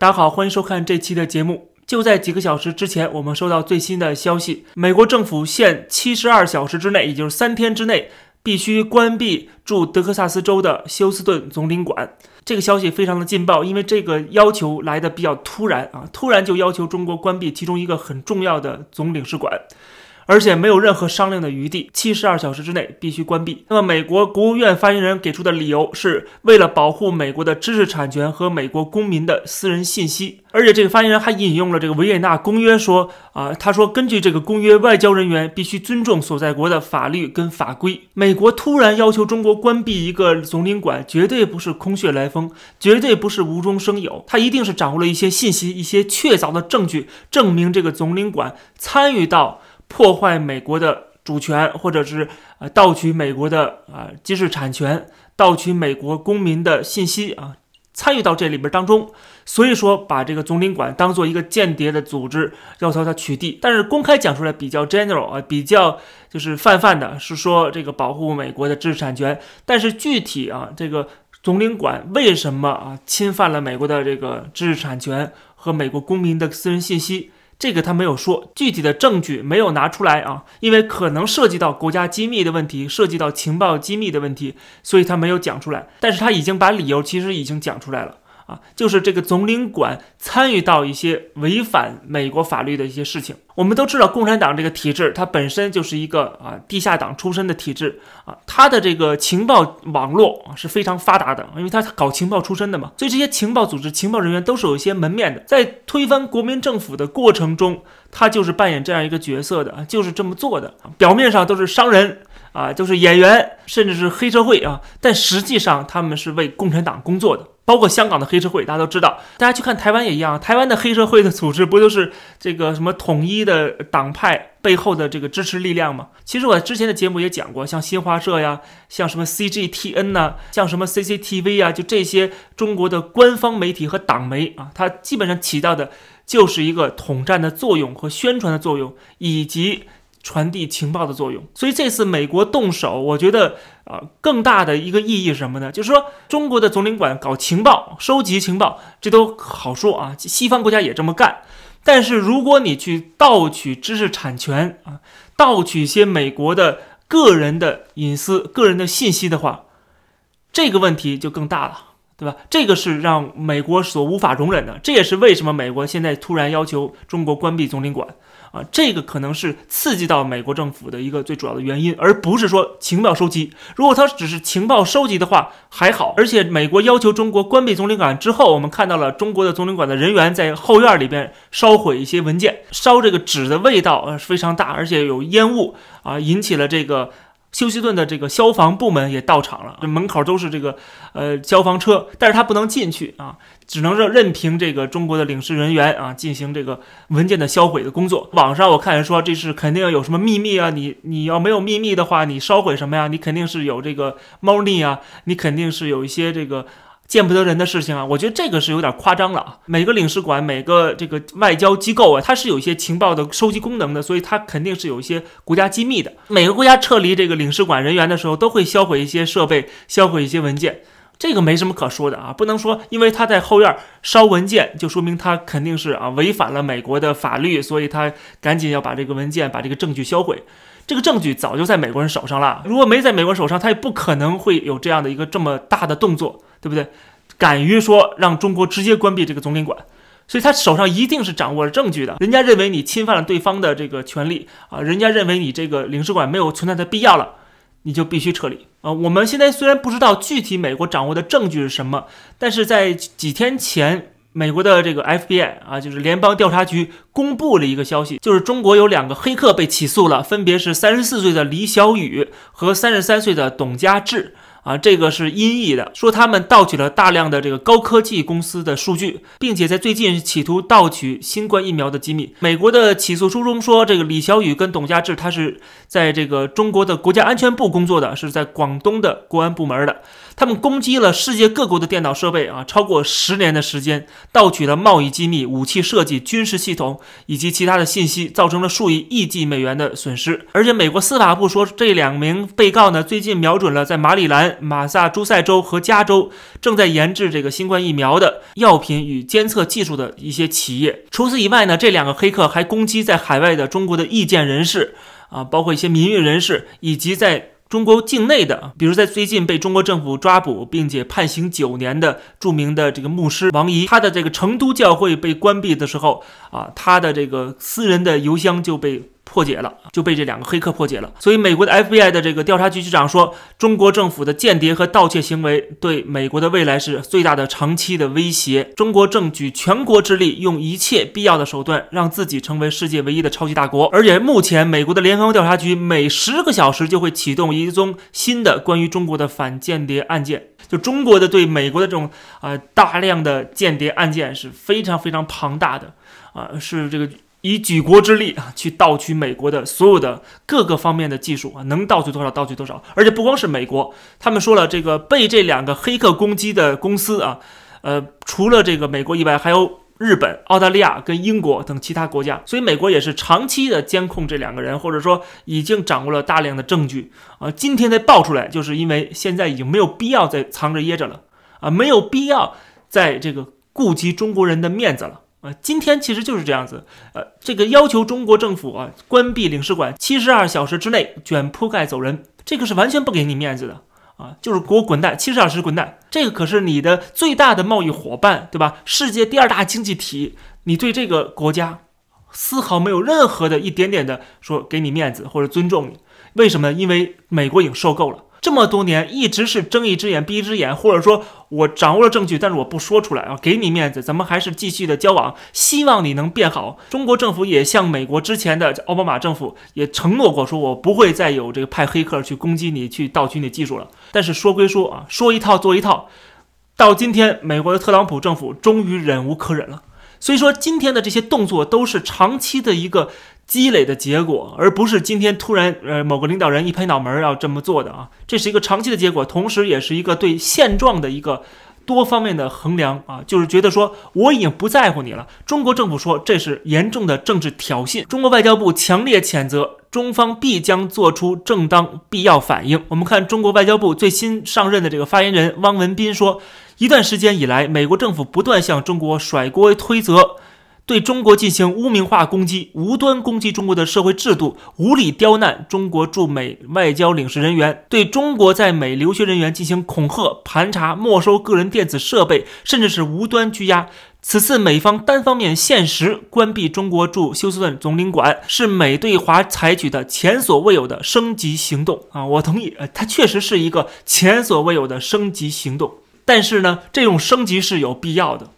大家好，欢迎收看这期的节目。就在几个小时之前，我们收到最新的消息，美国政府限七十二小时之内，也就是三天之内，必须关闭驻德克萨斯州的休斯顿总领馆。这个消息非常的劲爆，因为这个要求来的比较突然啊，突然就要求中国关闭其中一个很重要的总领事馆。而且没有任何商量的余地，七十二小时之内必须关闭。那么，美国国务院发言人给出的理由是为了保护美国的知识产权和美国公民的私人信息。而且，这个发言人还引用了这个维也纳公约，说啊，他说根据这个公约，外交人员必须尊重所在国的法律跟法规。美国突然要求中国关闭一个总领馆，绝对不是空穴来风，绝对不是无中生有，他一定是掌握了一些信息、一些确凿的证据，证明这个总领馆参与到。破坏美国的主权，或者是呃盗取美国的啊知识产权，盗取美国公民的信息啊，参与到这里边当中，所以说把这个总领馆当做一个间谍的组织，要求他取缔。但是公开讲出来比较 general 啊，比较就是泛泛的，是说这个保护美国的知识产权。但是具体啊，这个总领馆为什么啊侵犯了美国的这个知识产权和美国公民的私人信息？这个他没有说，具体的证据没有拿出来啊，因为可能涉及到国家机密的问题，涉及到情报机密的问题，所以他没有讲出来。但是他已经把理由其实已经讲出来了。啊，就是这个总领馆参与到一些违反美国法律的一些事情。我们都知道，共产党这个体制，它本身就是一个啊地下党出身的体制啊，它的这个情报网络啊是非常发达的，因为它搞情报出身的嘛，所以这些情报组织、情报人员都是有一些门面的。在推翻国民政府的过程中，他就是扮演这样一个角色的，就是这么做的。表面上都是商人啊，都是演员，甚至是黑社会啊，但实际上他们是为共产党工作的。包括香港的黑社会，大家都知道。大家去看台湾也一样，台湾的黑社会的组织不就是这个什么统一的党派背后的这个支持力量吗？其实我之前的节目也讲过，像新华社呀，像什么 CGTN 呐，像什么 CCTV 啊，就这些中国的官方媒体和党媒啊，它基本上起到的就是一个统战的作用和宣传的作用，以及。传递情报的作用，所以这次美国动手，我觉得啊，更大的一个意义是什么呢？就是说，中国的总领馆搞情报、收集情报，这都好说啊，西方国家也这么干。但是，如果你去盗取知识产权啊，盗取一些美国的个人的隐私、个人的信息的话，这个问题就更大了，对吧？这个是让美国所无法容忍的。这也是为什么美国现在突然要求中国关闭总领馆。啊，这个可能是刺激到美国政府的一个最主要的原因，而不是说情报收集。如果他只是情报收集的话，还好。而且美国要求中国关闭总领馆之后，我们看到了中国的总领馆的人员在后院里边烧毁一些文件，烧这个纸的味道呃非常大，而且有烟雾啊，引起了这个。休斯顿的这个消防部门也到场了，这门口都是这个呃消防车，但是他不能进去啊，只能任任凭这个中国的领事人员啊进行这个文件的销毁的工作。网上我看人说这是肯定有什么秘密啊，你你要没有秘密的话，你烧毁什么呀？你肯定是有这个猫腻啊，你肯定是有一些这个。见不得人的事情啊，我觉得这个是有点夸张了啊。每个领事馆、每个这个外交机构啊，它是有一些情报的收集功能的，所以它肯定是有一些国家机密的。每个国家撤离这个领事馆人员的时候，都会销毁一些设备，销毁一些文件，这个没什么可说的啊。不能说因为他在后院烧文件，就说明他肯定是啊违反了美国的法律，所以他赶紧要把这个文件、把这个证据销毁。这个证据早就在美国人手上了，如果没在美国人手上，他也不可能会有这样的一个这么大的动作。对不对？敢于说让中国直接关闭这个总领馆，所以他手上一定是掌握了证据的。人家认为你侵犯了对方的这个权利啊，人家认为你这个领事馆没有存在的必要了，你就必须撤离啊。我们现在虽然不知道具体美国掌握的证据是什么，但是在几天前，美国的这个 FBI 啊，就是联邦调查局公布了一个消息，就是中国有两个黑客被起诉了，分别是三十四岁的李小雨和三十三岁的董家志。啊，这个是音译的，说他们盗取了大量的这个高科技公司的数据，并且在最近企图盗取新冠疫苗的机密。美国的起诉书中说，这个李小雨跟董家志，他是在这个中国的国家安全部工作的，是在广东的国安部门的。他们攻击了世界各国的电脑设备啊，超过十年的时间，盗取了贸易机密、武器设计、军事系统以及其他的信息，造成了数以亿计美元的损失。而且，美国司法部说，这两名被告呢，最近瞄准了在马里兰。马萨诸塞州和加州正在研制这个新冠疫苗的药品与监测技术的一些企业。除此以外呢，这两个黑客还攻击在海外的中国的意见人士啊，包括一些民运人士，以及在。中国境内的，比如在最近被中国政府抓捕并且判刑九年的著名的这个牧师王怡，他的这个成都教会被关闭的时候啊，他的这个私人的邮箱就被。破解了，就被这两个黑客破解了。所以，美国的 FBI 的这个调查局局长说，中国政府的间谍和盗窃行为对美国的未来是最大的长期的威胁。中国正举全国之力，用一切必要的手段，让自己成为世界唯一的超级大国。而且，目前美国的联邦调查局每十个小时就会启动一宗新的关于中国的反间谍案件。就中国的对美国的这种啊大量的间谍案件是非常非常庞大的啊，是这个。以举国之力啊，去盗取美国的所有的各个方面的技术啊，能盗取多少盗取多少。而且不光是美国，他们说了，这个被这两个黑客攻击的公司啊，呃，除了这个美国以外，还有日本、澳大利亚跟英国等其他国家。所以美国也是长期的监控这两个人，或者说已经掌握了大量的证据啊。今天再爆出来，就是因为现在已经没有必要再藏着掖着了啊，没有必要在这个顾及中国人的面子了。啊，今天其实就是这样子，呃，这个要求中国政府啊关闭领事馆，七十二小时之内卷铺盖走人，这个是完全不给你面子的啊，就是给我滚蛋，七十二小时滚蛋，这个可是你的最大的贸易伙伴，对吧？世界第二大经济体，你对这个国家丝毫没有任何的一点点的说给你面子或者尊重你，为什么？因为美国已经受够了。这么多年一直是睁一只眼闭一只眼，或者说我掌握了证据，但是我不说出来啊，给你面子，咱们还是继续的交往，希望你能变好。中国政府也向美国之前的奥巴马政府也承诺过，说我不会再有这个派黑客去攻击你，去盗取你的技术了。但是说归说啊，说一套做一套，到今天美国的特朗普政府终于忍无可忍了。所以说今天的这些动作都是长期的一个。积累的结果，而不是今天突然呃某个领导人一拍脑门要这么做的啊，这是一个长期的结果，同时也是一个对现状的一个多方面的衡量啊，就是觉得说我已经不在乎你了。中国政府说这是严重的政治挑衅，中国外交部强烈谴责，中方必将做出正当必要反应。我们看中国外交部最新上任的这个发言人汪文斌说，一段时间以来，美国政府不断向中国甩锅推责。对中国进行污名化攻击，无端攻击中国的社会制度，无理刁难中国驻美外交领事人员，对中国在美留学人员进行恐吓、盘查、没收个人电子设备，甚至是无端拘押。此次美方单方面限时关闭中国驻休斯顿总领馆，是美对华采取的前所未有的升级行动啊！我同意，呃，它确实是一个前所未有的升级行动。但是呢，这种升级是有必要的。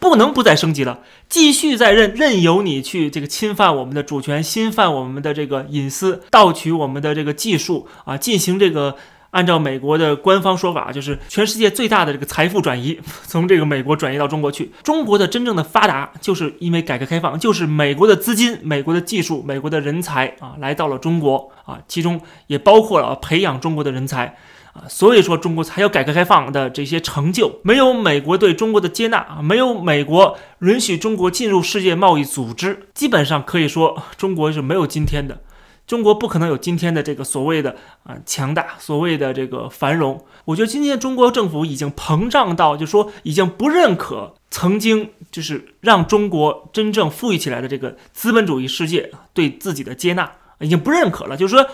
不能不再升级了，继续再任任由你去这个侵犯我们的主权，侵犯我们的这个隐私，盗取我们的这个技术啊，进行这个按照美国的官方说法，就是全世界最大的这个财富转移，从这个美国转移到中国去。中国的真正的发达，就是因为改革开放，就是美国的资金、美国的技术、美国的人才啊，来到了中国啊，其中也包括了培养中国的人才。啊，所以说中国才有改革开放的这些成就，没有美国对中国的接纳啊，没有美国允许中国进入世界贸易组织，基本上可以说中国是没有今天的，中国不可能有今天的这个所谓的啊强大，所谓的这个繁荣。我觉得今天中国政府已经膨胀到，就说已经不认可曾经就是让中国真正富裕起来的这个资本主义世界对自己的接纳，已经不认可了，就是说。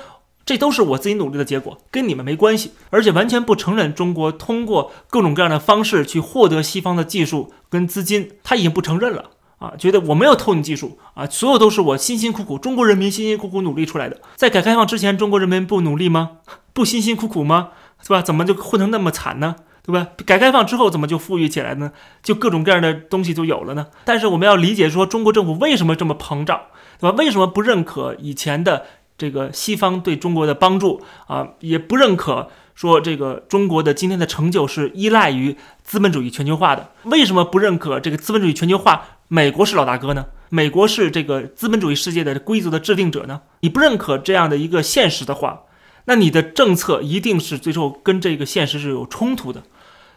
这都是我自己努力的结果，跟你们没关系，而且完全不承认中国通过各种各样的方式去获得西方的技术跟资金，他已经不承认了啊，觉得我没有偷你技术啊，所有都是我辛辛苦苦中国人民辛辛苦苦努力出来的。在改革开放之前，中国人民不努力吗？不辛辛苦苦吗？是吧？怎么就混成那么惨呢？对吧？改革开放之后怎么就富裕起来呢？就各种各样的东西就有了呢？但是我们要理解说，中国政府为什么这么膨胀，对吧？为什么不认可以前的？这个西方对中国的帮助啊，也不认可说这个中国的今天的成就是依赖于资本主义全球化的。为什么不认可这个资本主义全球化？美国是老大哥呢？美国是这个资本主义世界的规则的制定者呢？你不认可这样的一个现实的话，那你的政策一定是最后跟这个现实是有冲突的。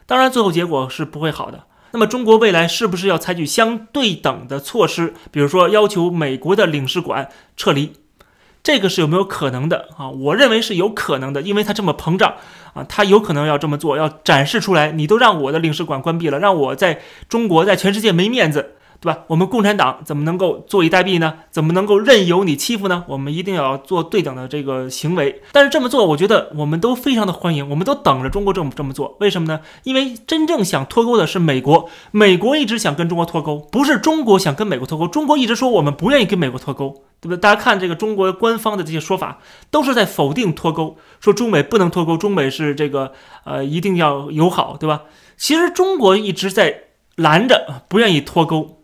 当然，最后结果是不会好的。那么，中国未来是不是要采取相对等的措施？比如说，要求美国的领事馆撤离？这个是有没有可能的啊？我认为是有可能的，因为他这么膨胀啊，他有可能要这么做，要展示出来，你都让我的领事馆关闭了，让我在中国在全世界没面子。对吧？我们共产党怎么能够坐以待毙呢？怎么能够任由你欺负呢？我们一定要做对等的这个行为。但是这么做，我觉得我们都非常的欢迎，我们都等着中国政府这么做。为什么呢？因为真正想脱钩的是美国，美国一直想跟中国脱钩，不是中国想跟美国脱钩。中国一直说我们不愿意跟美国脱钩，对不对？大家看这个中国官方的这些说法，都是在否定脱钩，说中美不能脱钩，中美是这个呃一定要友好，对吧？其实中国一直在拦着，不愿意脱钩。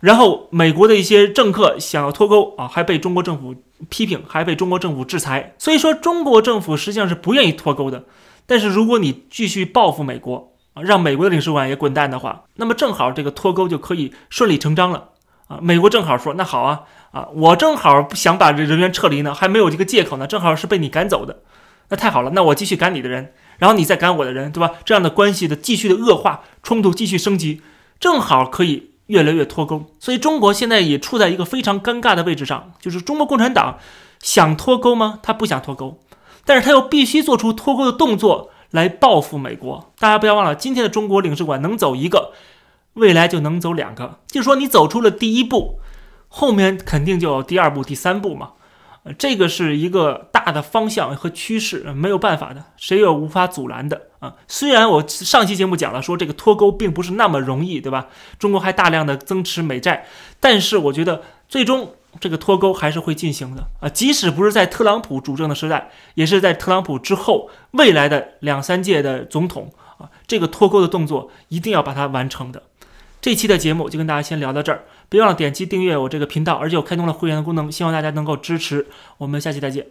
然后美国的一些政客想要脱钩啊，还被中国政府批评，还被中国政府制裁。所以说，中国政府实际上是不愿意脱钩的。但是如果你继续报复美国啊，让美国的领事馆也滚蛋的话，那么正好这个脱钩就可以顺理成章了啊。美国正好说，那好啊啊，我正好想把这人员撤离呢，还没有这个借口呢，正好是被你赶走的，那太好了，那我继续赶你的人，然后你再赶我的人，对吧？这样的关系的继续的恶化，冲突继续升级，正好可以。越来越脱钩，所以中国现在也处在一个非常尴尬的位置上，就是中国共产党想脱钩吗？他不想脱钩，但是他又必须做出脱钩的动作来报复美国。大家不要忘了，今天的中国领事馆能走一个，未来就能走两个，就说你走出了第一步，后面肯定就有第二步、第三步嘛。这个是一个大的方向和趋势，没有办法的，谁也无法阻拦的啊。虽然我上期节目讲了，说这个脱钩并不是那么容易，对吧？中国还大量的增持美债，但是我觉得最终这个脱钩还是会进行的啊。即使不是在特朗普主政的时代，也是在特朗普之后未来的两三届的总统啊，这个脱钩的动作一定要把它完成的。这期的节目就跟大家先聊到这儿，别忘了点击订阅我这个频道，而且我开通了会员的功能，希望大家能够支持。我们下期再见。